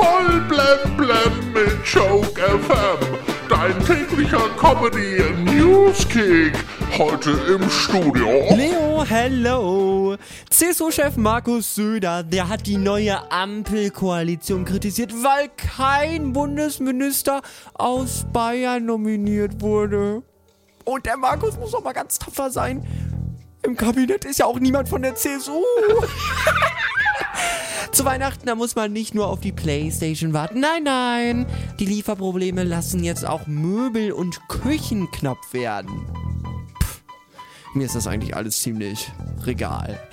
Voll blem blem mit Joke FM. Dein täglicher Comedy Newskick. Heute im Studio. Leo, hello! CSU-Chef Markus Söder, der hat die neue Ampelkoalition kritisiert, weil kein Bundesminister aus Bayern nominiert wurde. Und der Markus muss auch mal ganz tapfer sein. Im Kabinett ist ja auch niemand von der CSU. Zu Weihnachten, da muss man nicht nur auf die Playstation warten. Nein, nein. Die Lieferprobleme lassen jetzt auch Möbel und Küchen knapp werden. Mir ist das eigentlich alles ziemlich regal.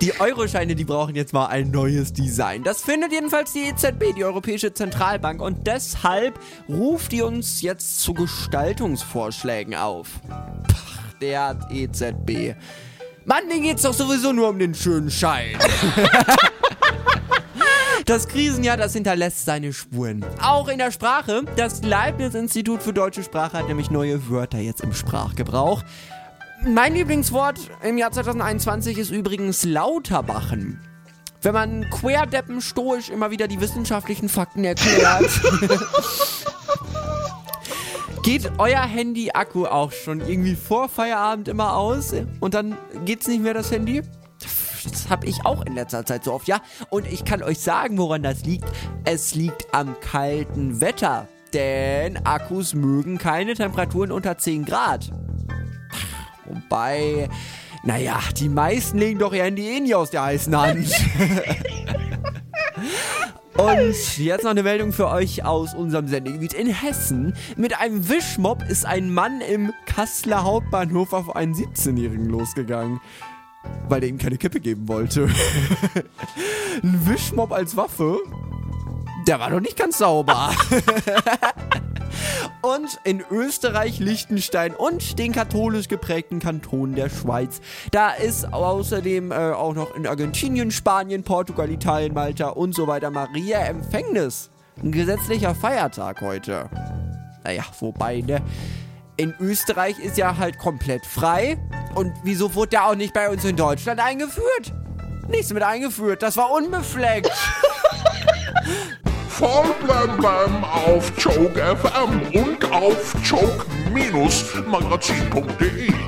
Die Euroscheine, die brauchen jetzt mal ein neues Design. Das findet jedenfalls die EZB, die Europäische Zentralbank. Und deshalb ruft die uns jetzt zu Gestaltungsvorschlägen auf. Pach, der EZB. Mann, denen geht's doch sowieso nur um den schönen Schein. Das Krisenjahr, das hinterlässt seine Spuren. Auch in der Sprache. Das Leibniz-Institut für deutsche Sprache hat nämlich neue Wörter jetzt im Sprachgebrauch. Mein Lieblingswort im Jahr 2021 ist übrigens Lauterbachen. Wenn man querdeppen stoisch immer wieder die wissenschaftlichen Fakten erklärt. Geht euer Handy-Akku auch schon irgendwie vor Feierabend immer aus und dann geht's nicht mehr das Handy? Das habe ich auch in letzter Zeit so oft, ja. Und ich kann euch sagen, woran das liegt. Es liegt am kalten Wetter. Denn Akkus mögen keine Temperaturen unter 10 Grad. Wobei, naja, die meisten legen doch ihr Handy eh nie aus der heißen Hand. Und jetzt noch eine Meldung für euch aus unserem Sendegebiet in Hessen. Mit einem Wischmob ist ein Mann im Kasseler Hauptbahnhof auf einen 17-Jährigen losgegangen. Weil er ihm keine Kippe geben wollte. ein Wischmob als Waffe? Der war doch nicht ganz sauber. und in Österreich, Liechtenstein und den katholisch geprägten Kantonen der Schweiz. Da ist außerdem äh, auch noch in Argentinien, Spanien, Portugal, Italien, Malta und so weiter Maria Empfängnis. Ein gesetzlicher Feiertag heute. Naja, wobei, ne? In Österreich ist ja halt komplett frei. Und wieso wurde der auch nicht bei uns in Deutschland eingeführt? Nichts mit eingeführt, das war unbefleckt. Voll blem blem auf Joke FM und auf joke-magazin.de.